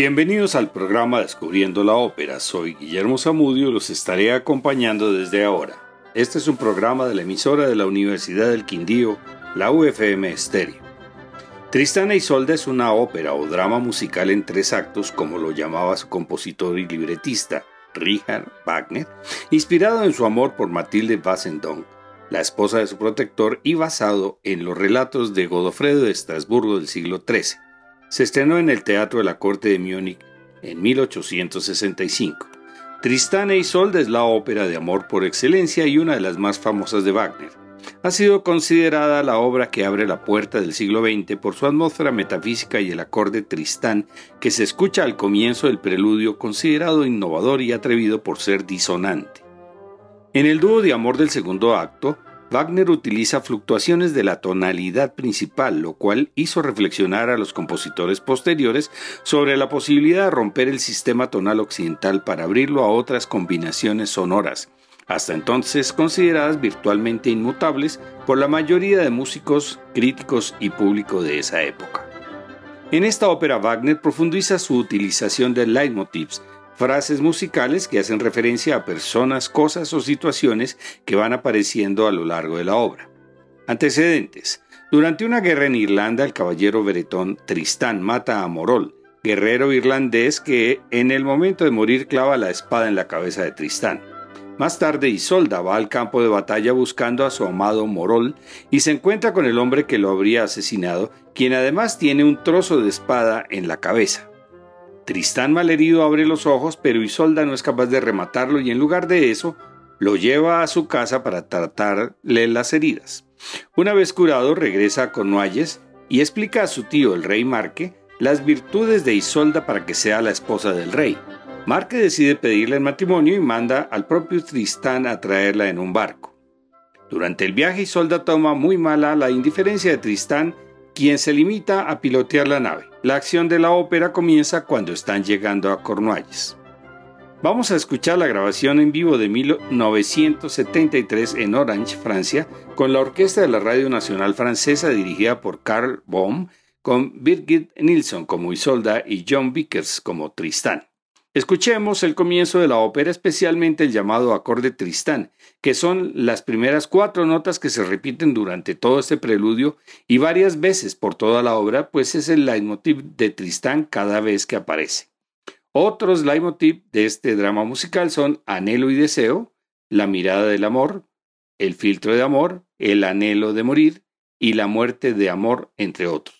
Bienvenidos al programa Descubriendo la Ópera. Soy Guillermo Zamudio y los estaré acompañando desde ahora. Este es un programa de la emisora de la Universidad del Quindío, la UFM Estéreo. Tristana y Isolda es una ópera o drama musical en tres actos, como lo llamaba su compositor y libretista, Richard Wagner, inspirado en su amor por Matilde Bassendonck, la esposa de su protector, y basado en los relatos de Godofredo de Estrasburgo del siglo XIII. Se estrenó en el Teatro de la Corte de Múnich en 1865. Tristán e Isolde es la ópera de amor por excelencia y una de las más famosas de Wagner. Ha sido considerada la obra que abre la puerta del siglo XX por su atmósfera metafísica y el acorde Tristán que se escucha al comienzo del preludio considerado innovador y atrevido por ser disonante. En el dúo de amor del segundo acto, Wagner utiliza fluctuaciones de la tonalidad principal, lo cual hizo reflexionar a los compositores posteriores sobre la posibilidad de romper el sistema tonal occidental para abrirlo a otras combinaciones sonoras, hasta entonces consideradas virtualmente inmutables por la mayoría de músicos, críticos y público de esa época. En esta ópera Wagner profundiza su utilización de leitmotivs, frases musicales que hacen referencia a personas, cosas o situaciones que van apareciendo a lo largo de la obra. Antecedentes. Durante una guerra en Irlanda, el caballero bretón Tristán mata a Morol, guerrero irlandés que en el momento de morir clava la espada en la cabeza de Tristán. Más tarde Isolda va al campo de batalla buscando a su amado Morol y se encuentra con el hombre que lo habría asesinado, quien además tiene un trozo de espada en la cabeza. Tristán malherido abre los ojos, pero Isolda no es capaz de rematarlo y en lugar de eso, lo lleva a su casa para tratarle las heridas. Una vez curado, regresa a Cornualles y explica a su tío, el rey Marque, las virtudes de Isolda para que sea la esposa del rey. Marque decide pedirle el matrimonio y manda al propio Tristán a traerla en un barco. Durante el viaje, Isolda toma muy mala la indiferencia de Tristán quien se limita a pilotear la nave. La acción de la ópera comienza cuando están llegando a Cornualles. Vamos a escuchar la grabación en vivo de 1973 en Orange, Francia, con la orquesta de la Radio Nacional Francesa dirigida por Carl Baum, con Birgit Nilsson como Isolda y John Vickers como Tristán. Escuchemos el comienzo de la ópera, especialmente el llamado acorde Tristán, que son las primeras cuatro notas que se repiten durante todo este preludio y varias veces por toda la obra, pues es el leitmotiv de Tristán cada vez que aparece. Otros leitmotiv de este drama musical son Anhelo y Deseo, La mirada del amor, El filtro de amor, El anhelo de morir y La muerte de amor, entre otros.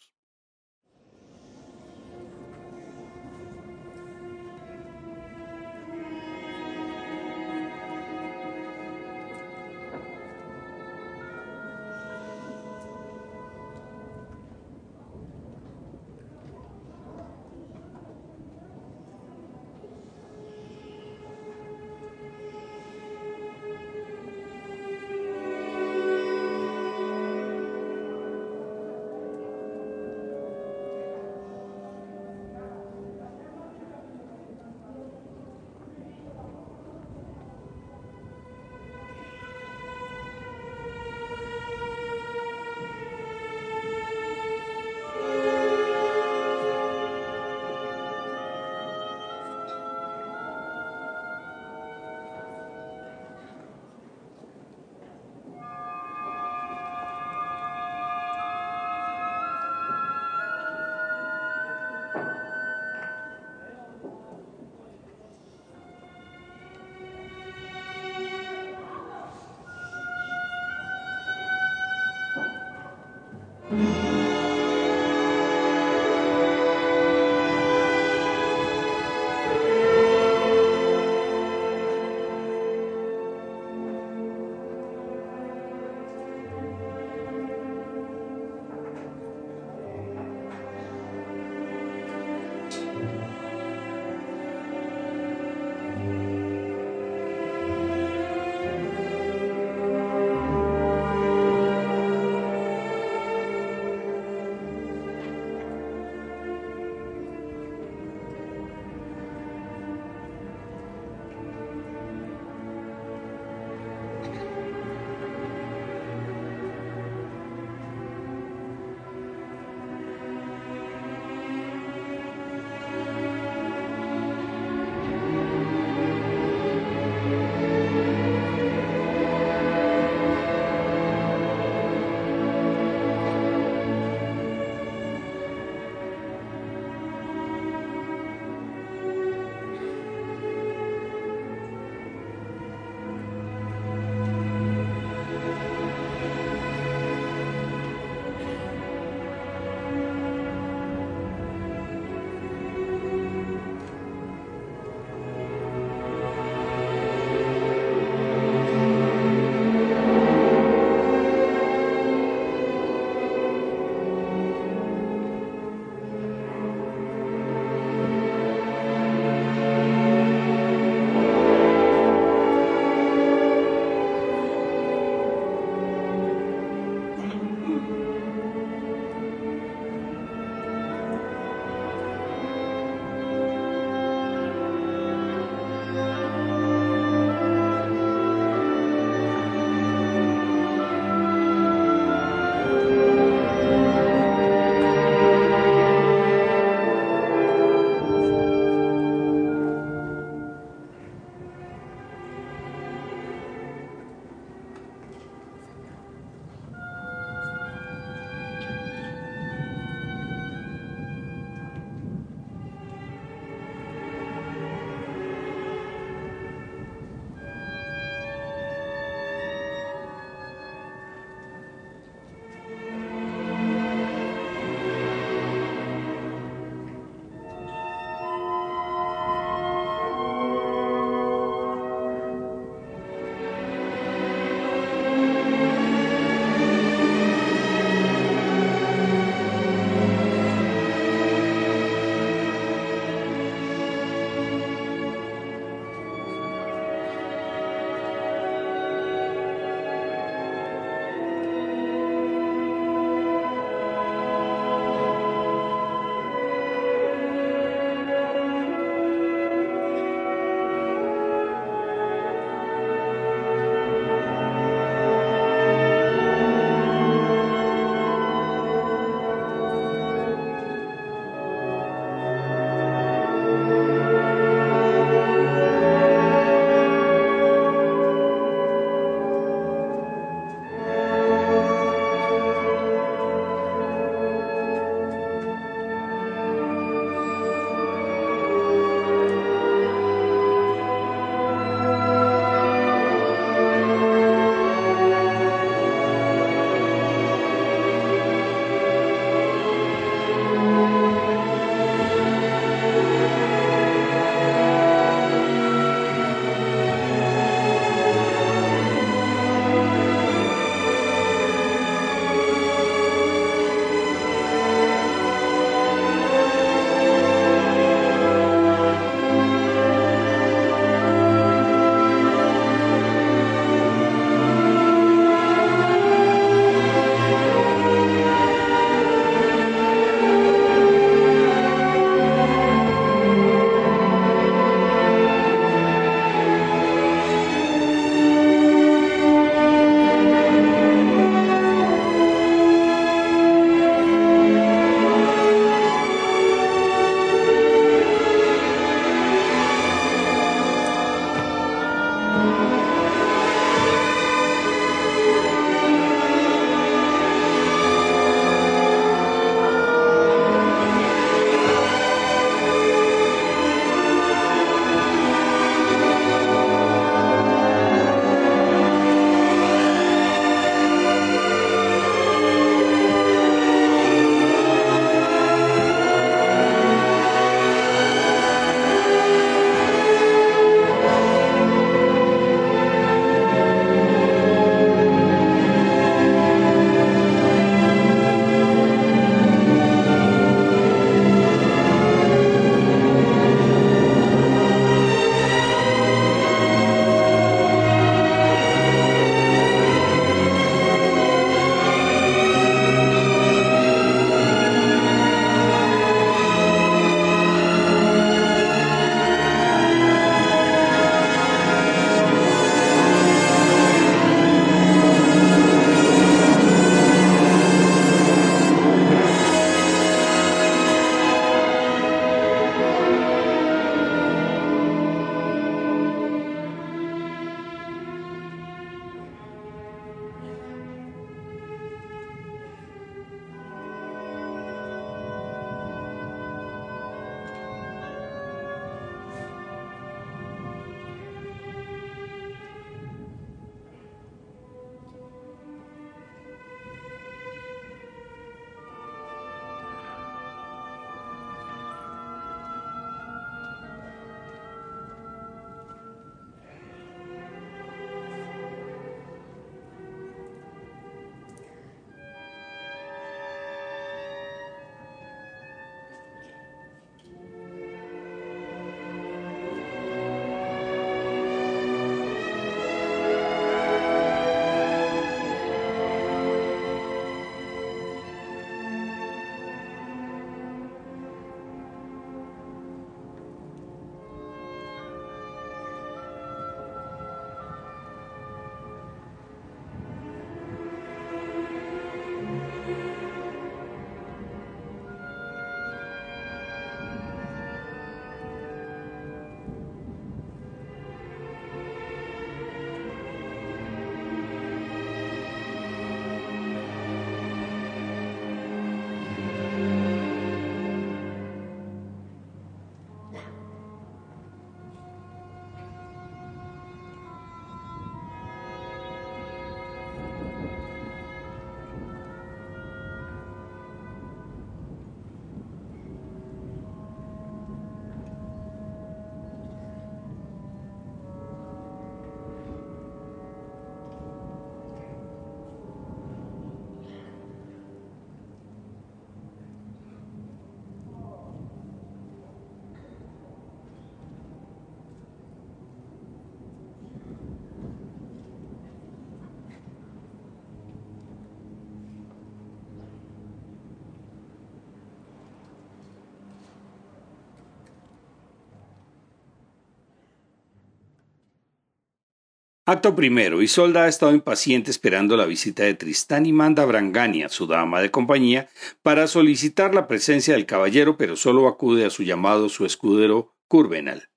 Acto primero. Isolda ha estado impaciente esperando la visita de Tristán y manda a Brangania, su dama de compañía, para solicitar la presencia del caballero, pero solo acude a su llamado su escudero Curvenal.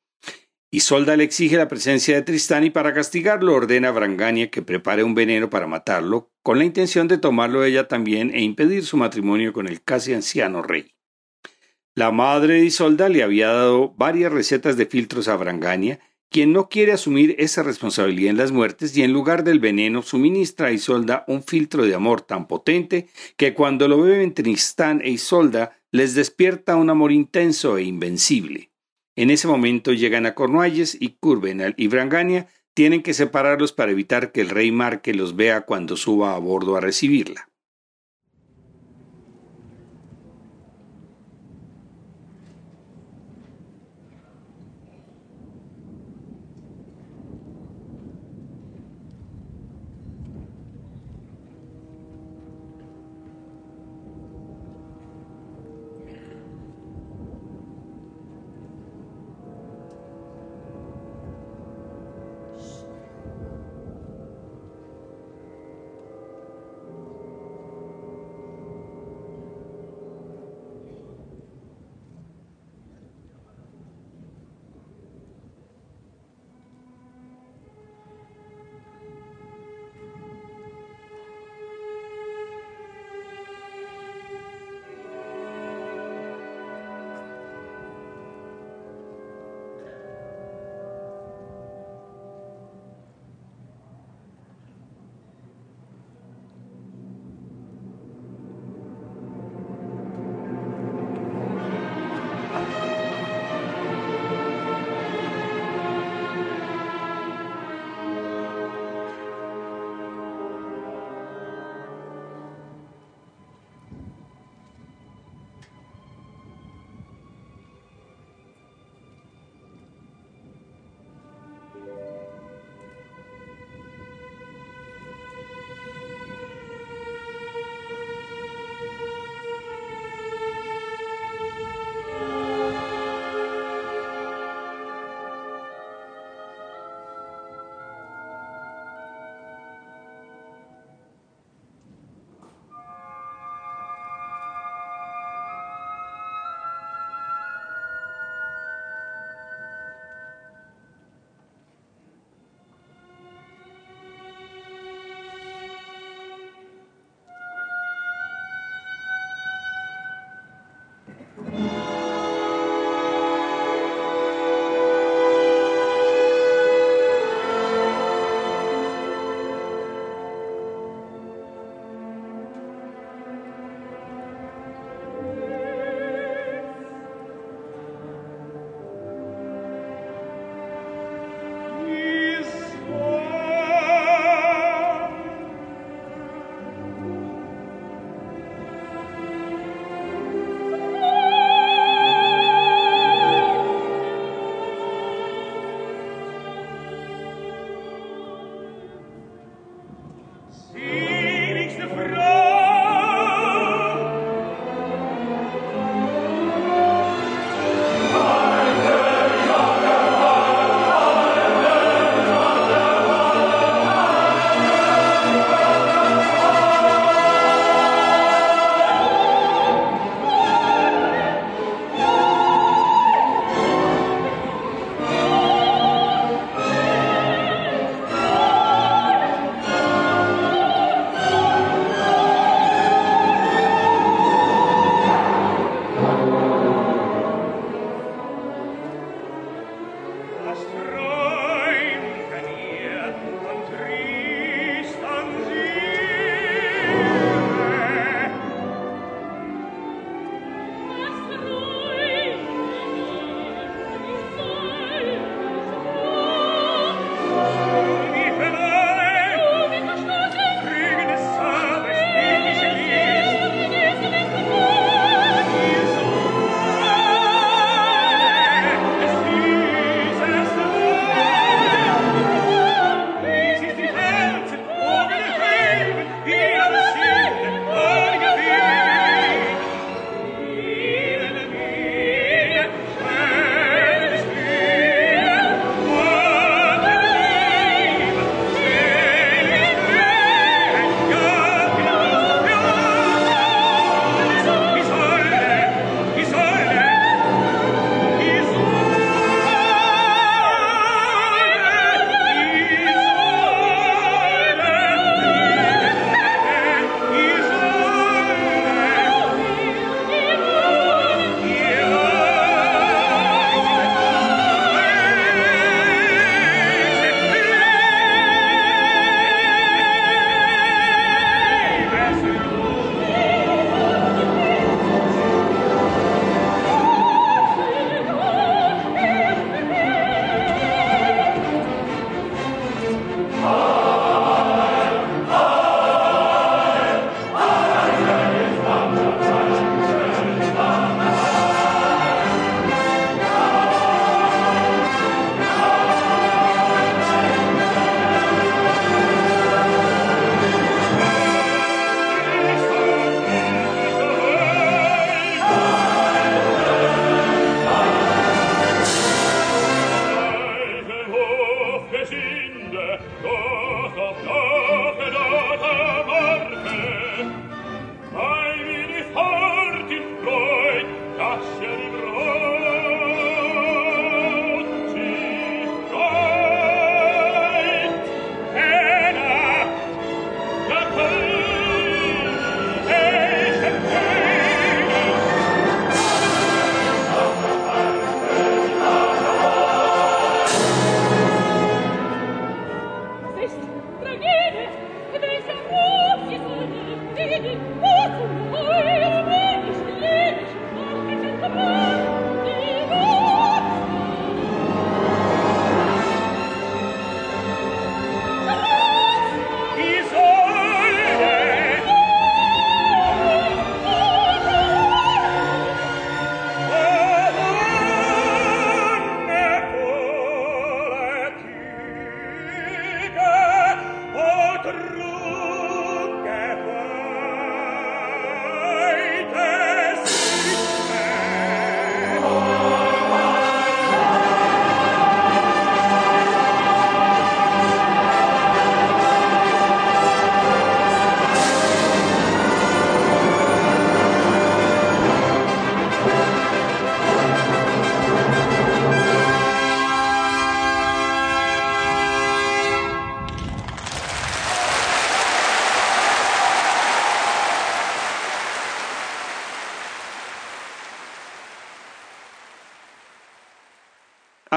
Isolda le exige la presencia de Tristán y para castigarlo ordena a Brangania que prepare un veneno para matarlo, con la intención de tomarlo ella también e impedir su matrimonio con el casi anciano rey. La madre de Isolda le había dado varias recetas de filtros a Brangania, quien no quiere asumir esa responsabilidad en las muertes y en lugar del veneno suministra a Isolda un filtro de amor tan potente que cuando lo beben Tristán e Isolda les despierta un amor intenso e invencible. En ese momento llegan a Cornualles y Curvenal y Brangania tienen que separarlos para evitar que el rey Marque los vea cuando suba a bordo a recibirla.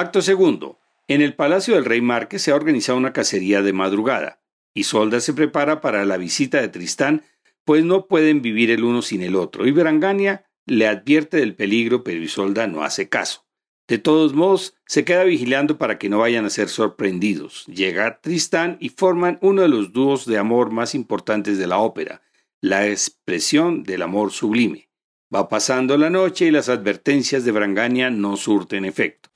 Acto segundo. En el Palacio del Rey Márquez se ha organizado una cacería de madrugada. Isolda se prepara para la visita de Tristán, pues no pueden vivir el uno sin el otro, y Brangania le advierte del peligro, pero Isolda no hace caso. De todos modos, se queda vigilando para que no vayan a ser sorprendidos. Llega Tristán y forman uno de los dúos de amor más importantes de la ópera, la expresión del amor sublime. Va pasando la noche y las advertencias de Brangania no surten efecto.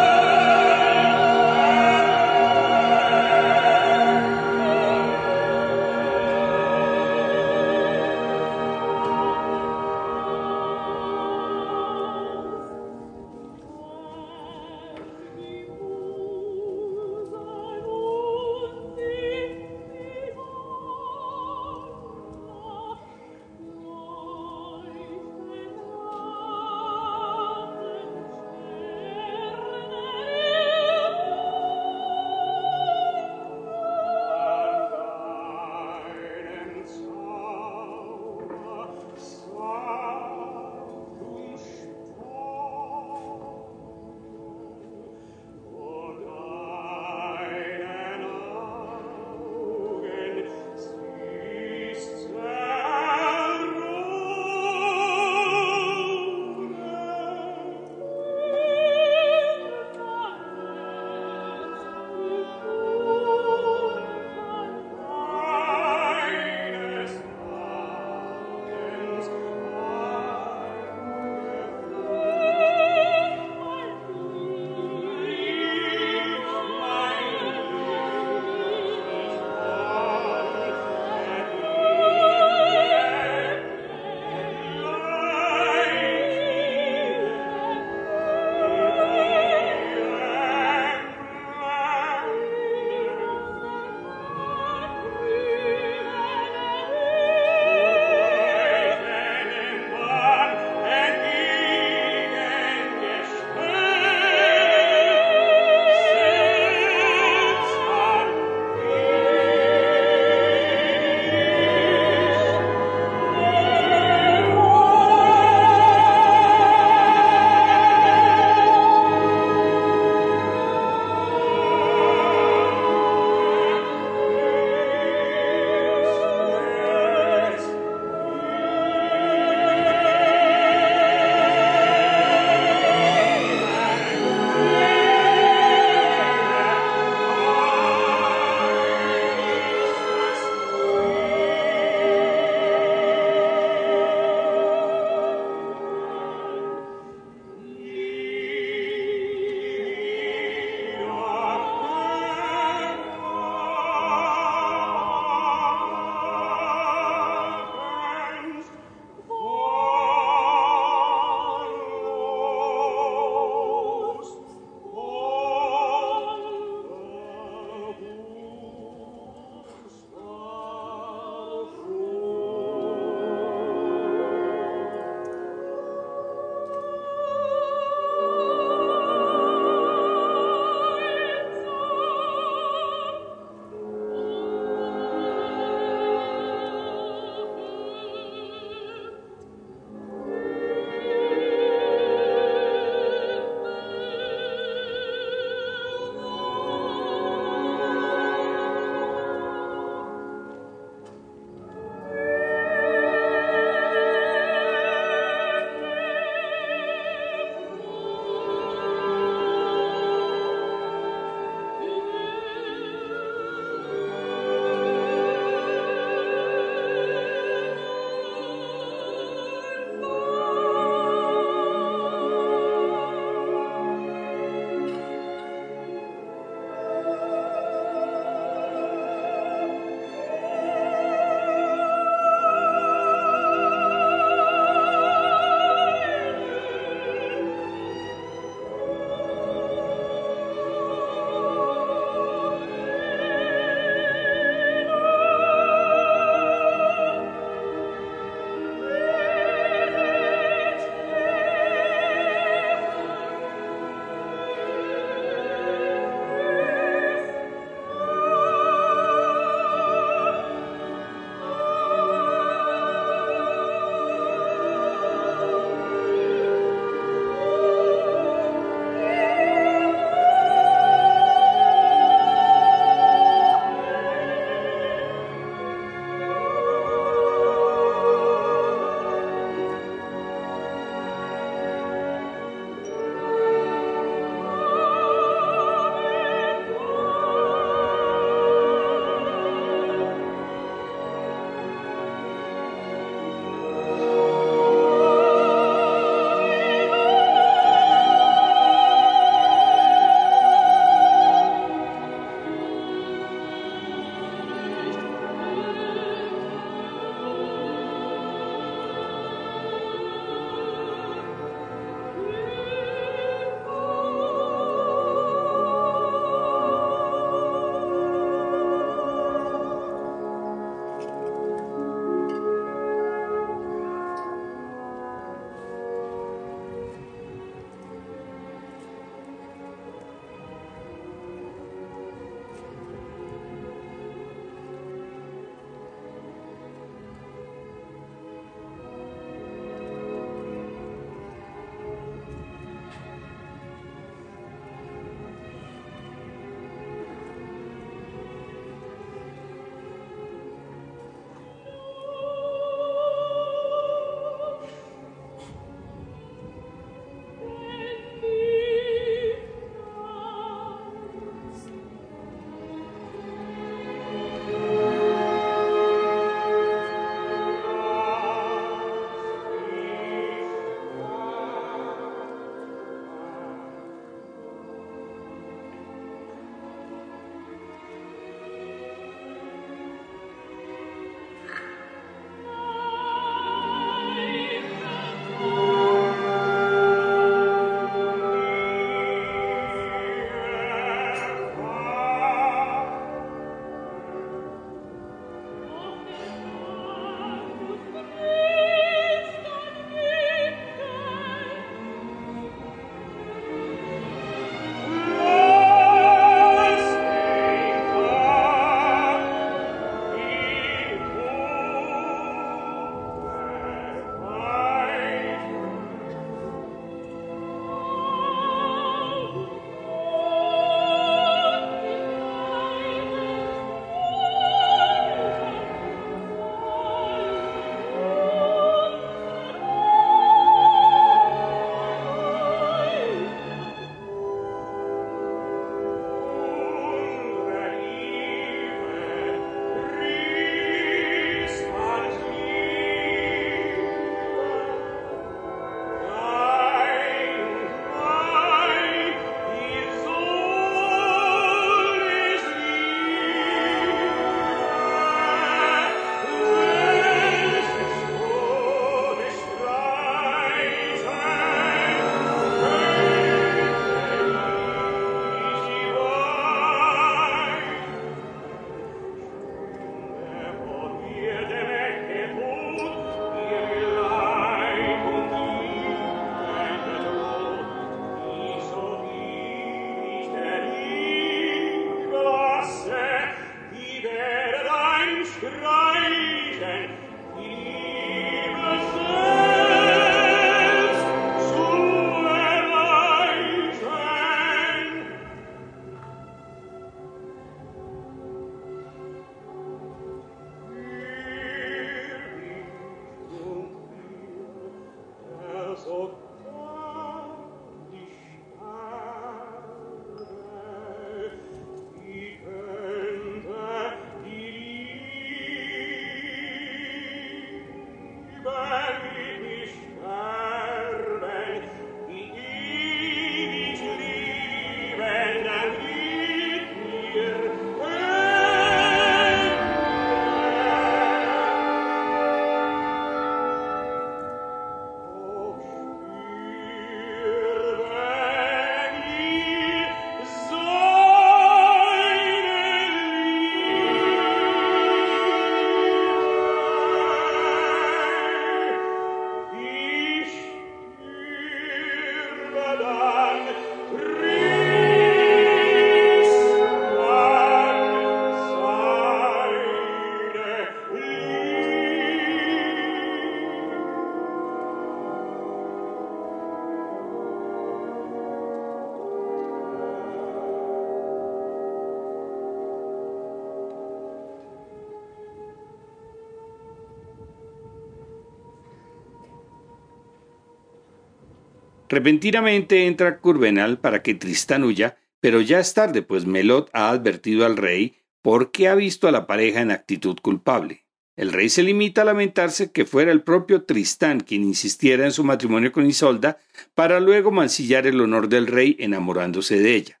Repentinamente entra Curvenal para que Tristán huya, pero ya es tarde, pues Melot ha advertido al rey porque ha visto a la pareja en actitud culpable. El rey se limita a lamentarse que fuera el propio Tristán quien insistiera en su matrimonio con Isolda para luego mancillar el honor del rey enamorándose de ella.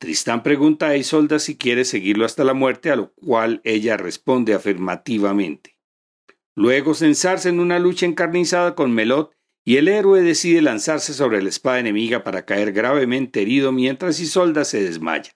Tristán pregunta a Isolda si quiere seguirlo hasta la muerte, a lo cual ella responde afirmativamente. Luego se en una lucha encarnizada con Melot y el héroe decide lanzarse sobre la espada enemiga para caer gravemente herido mientras Isolda se desmaya.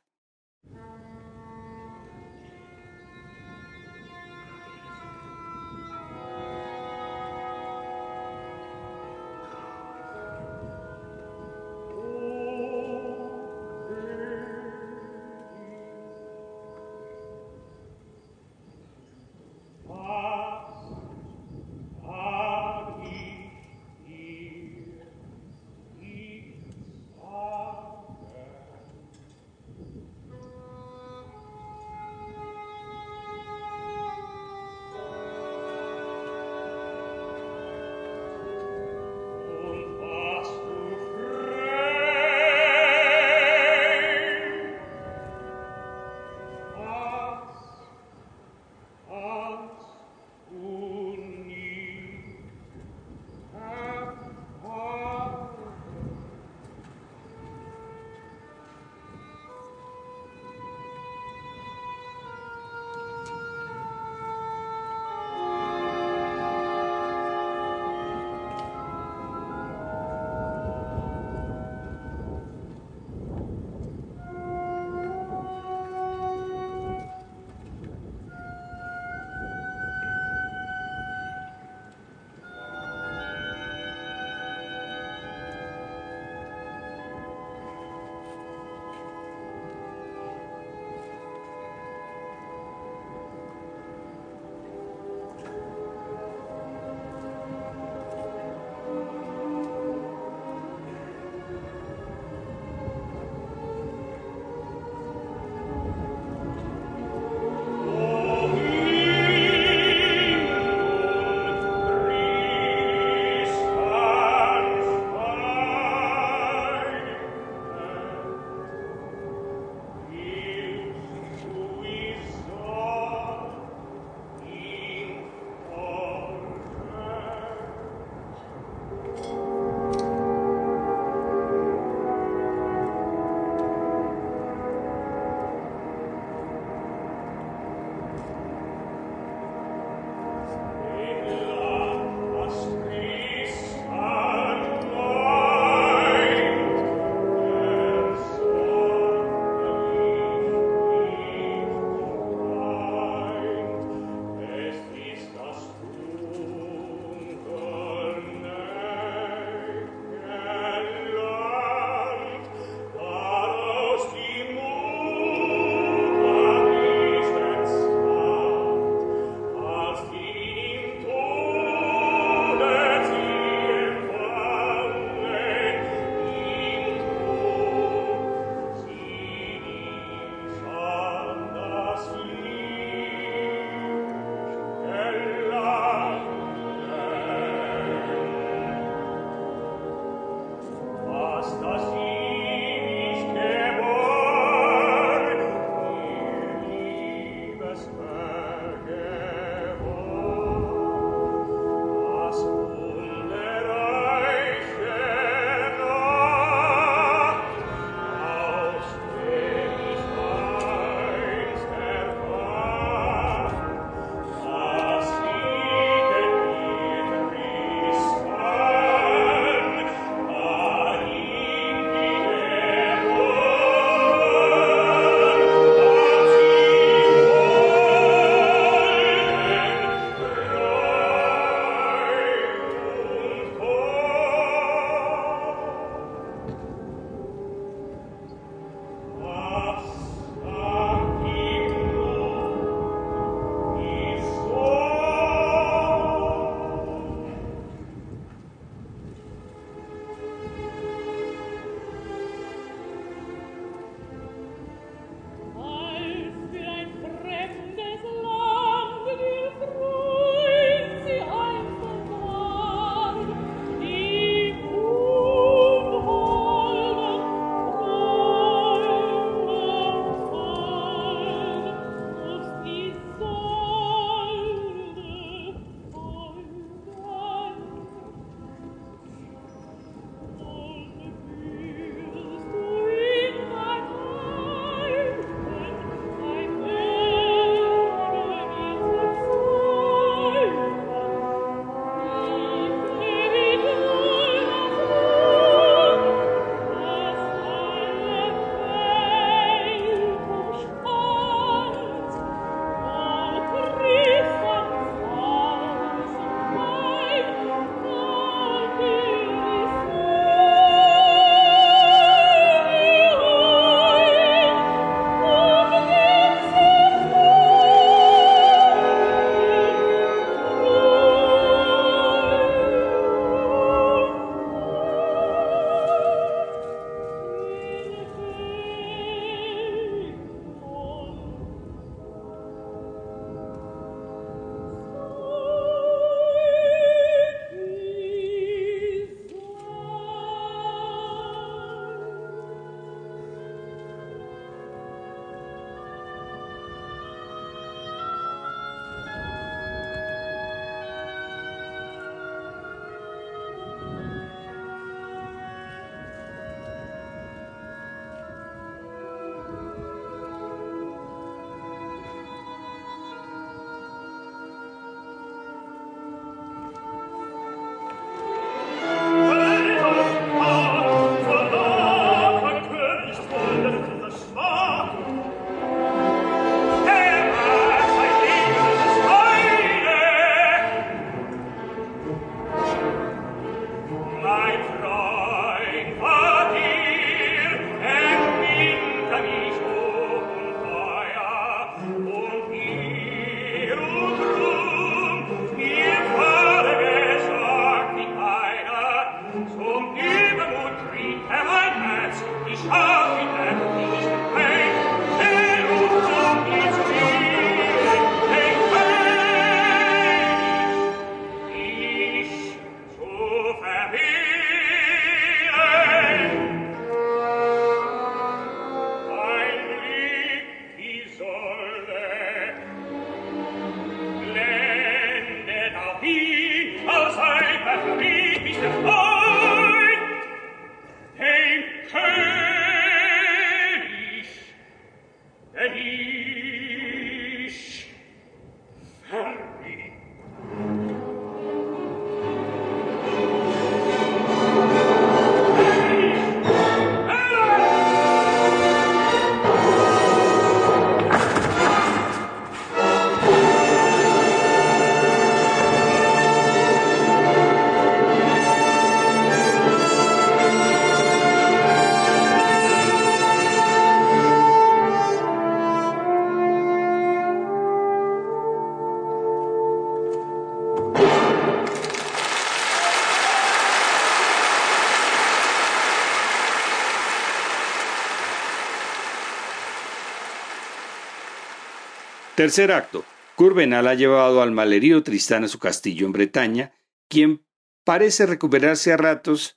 Tercer acto. Curvenal ha llevado al malherido Tristán a su castillo en Bretaña, quien parece recuperarse a ratos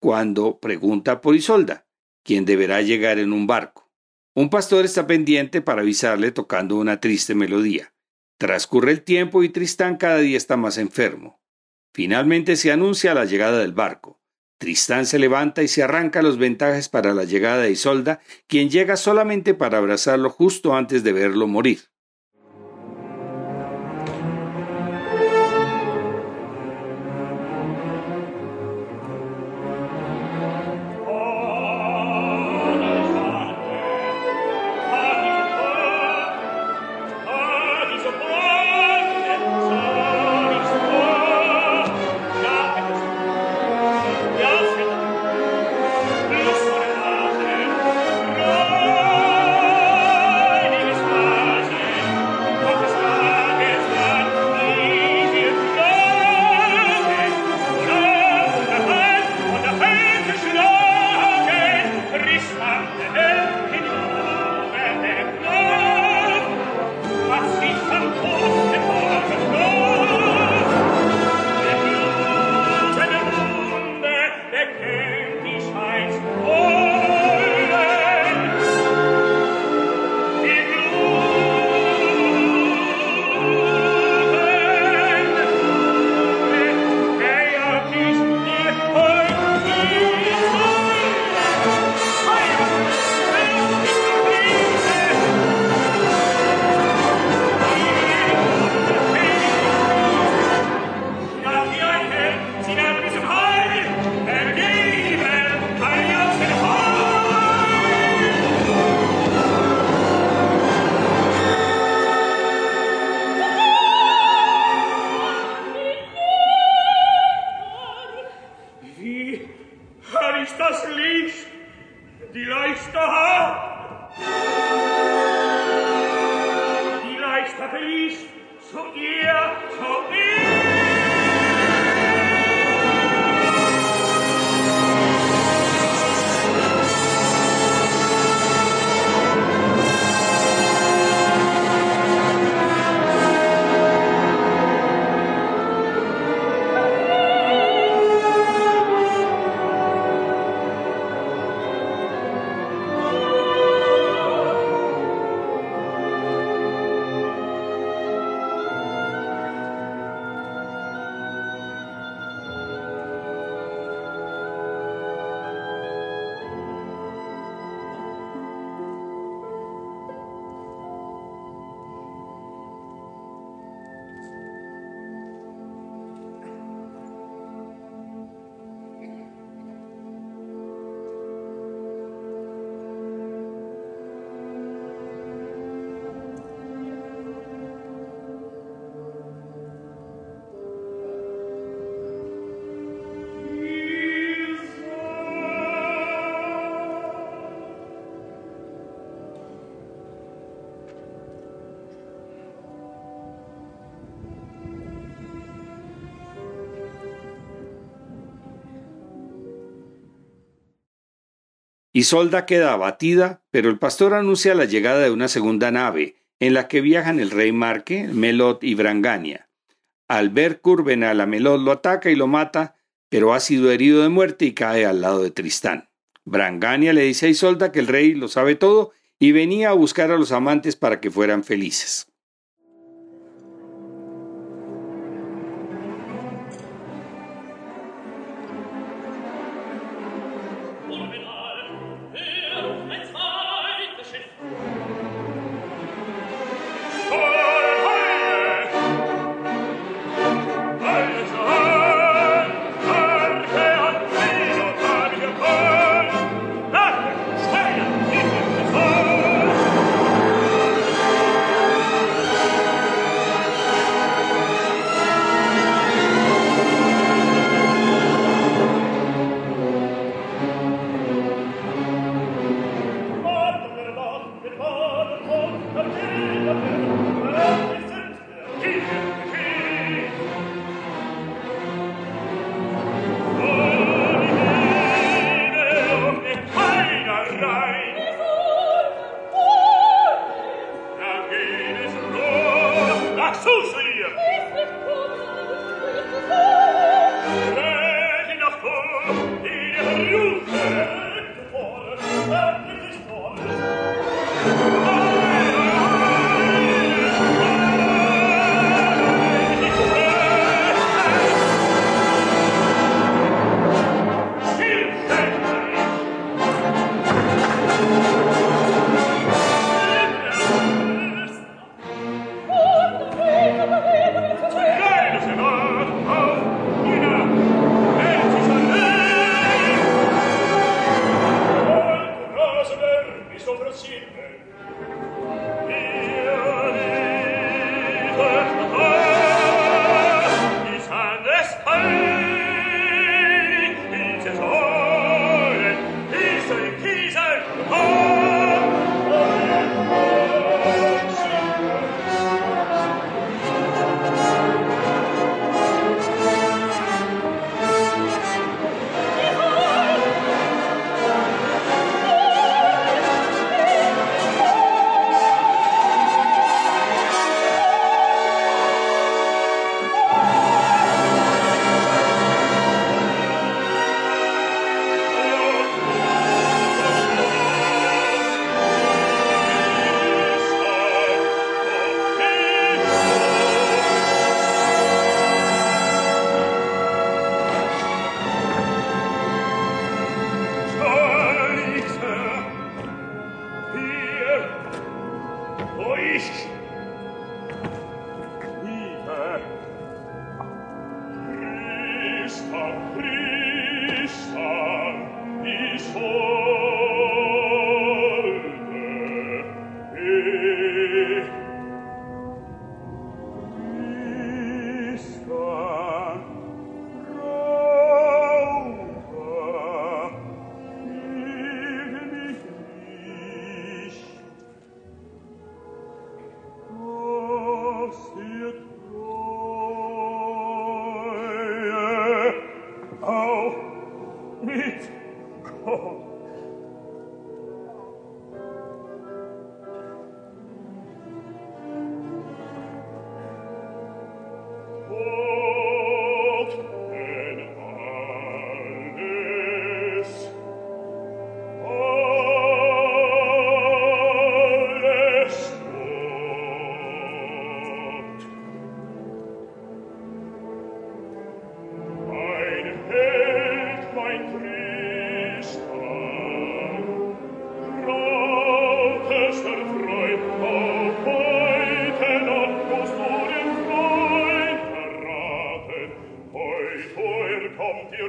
cuando pregunta por Isolda, quien deberá llegar en un barco. Un pastor está pendiente para avisarle tocando una triste melodía. Transcurre el tiempo y Tristán cada día está más enfermo. Finalmente se anuncia la llegada del barco. Tristán se levanta y se arranca los ventajes para la llegada de Isolda, quien llega solamente para abrazarlo justo antes de verlo morir. Isolda queda abatida, pero el pastor anuncia la llegada de una segunda nave, en la que viajan el rey Marque, Melot y Brangania. Al ver Curvenal a Melot lo ataca y lo mata, pero ha sido herido de muerte y cae al lado de Tristán. Brangania le dice a Isolda que el rey lo sabe todo y venía a buscar a los amantes para que fueran felices.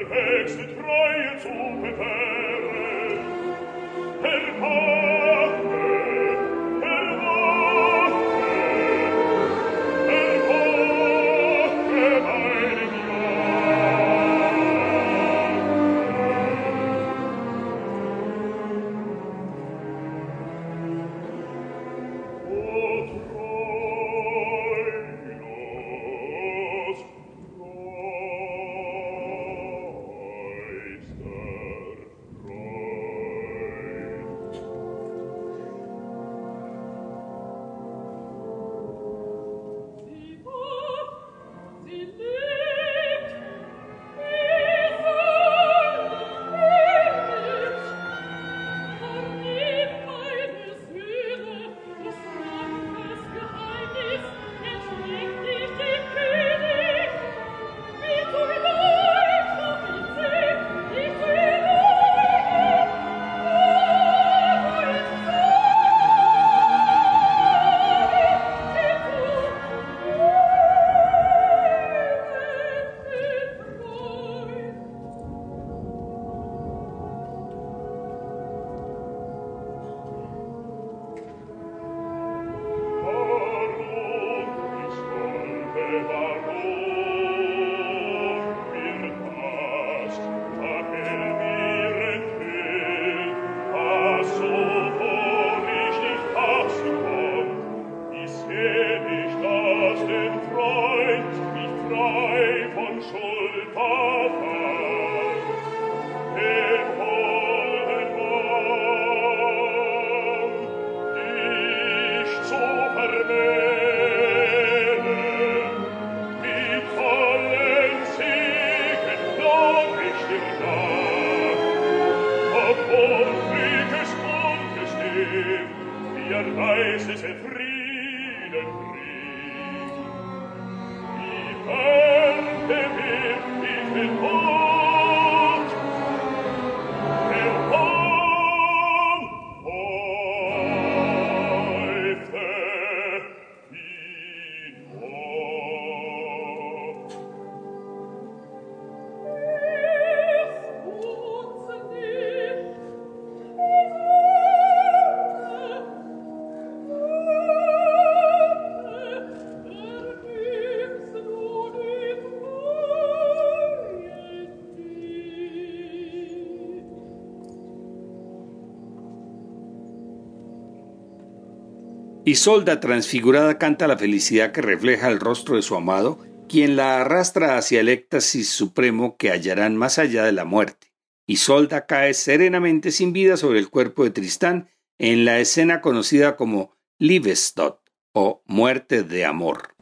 die höchste Treue zu beweisen. Isolda transfigurada canta la felicidad que refleja el rostro de su amado, quien la arrastra hacia el éxtasis supremo que hallarán más allá de la muerte. Isolda cae serenamente sin vida sobre el cuerpo de Tristán en la escena conocida como Livestod o Muerte de Amor.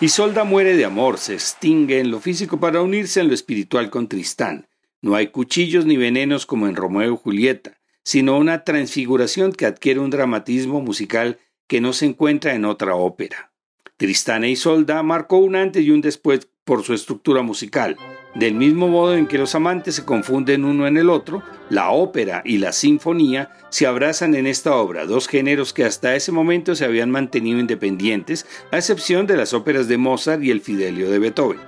Isolda muere de amor, se extingue en lo físico para unirse en lo espiritual con Tristán. No hay cuchillos ni venenos como en Romeo y Julieta, sino una transfiguración que adquiere un dramatismo musical que no se encuentra en otra ópera. Tristán e Isolda marcó un antes y un después por su estructura musical. Del mismo modo en que los amantes se confunden uno en el otro, la ópera y la sinfonía se abrazan en esta obra, dos géneros que hasta ese momento se habían mantenido independientes, a excepción de las óperas de Mozart y el Fidelio de Beethoven.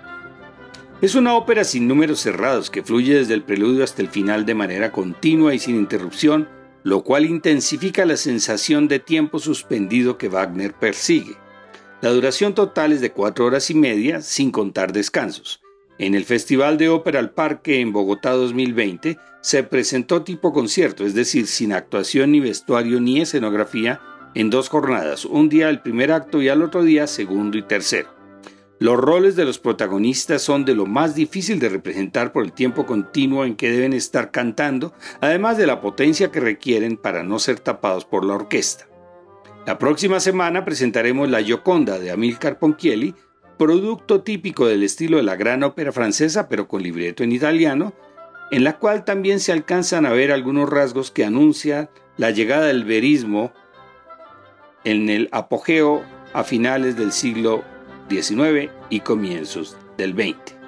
Es una ópera sin números cerrados que fluye desde el preludio hasta el final de manera continua y sin interrupción, lo cual intensifica la sensación de tiempo suspendido que Wagner persigue. La duración total es de cuatro horas y media, sin contar descansos. En el Festival de Ópera al Parque en Bogotá 2020 se presentó tipo concierto, es decir, sin actuación ni vestuario ni escenografía, en dos jornadas, un día el primer acto y al otro día segundo y tercero. Los roles de los protagonistas son de lo más difícil de representar por el tiempo continuo en que deben estar cantando, además de la potencia que requieren para no ser tapados por la orquesta. La próxima semana presentaremos La Gioconda de Amilcar Ponchielli, producto típico del estilo de la gran ópera francesa, pero con libreto en italiano, en la cual también se alcanzan a ver algunos rasgos que anuncian la llegada del verismo en el apogeo a finales del siglo XIX y comienzos del XX.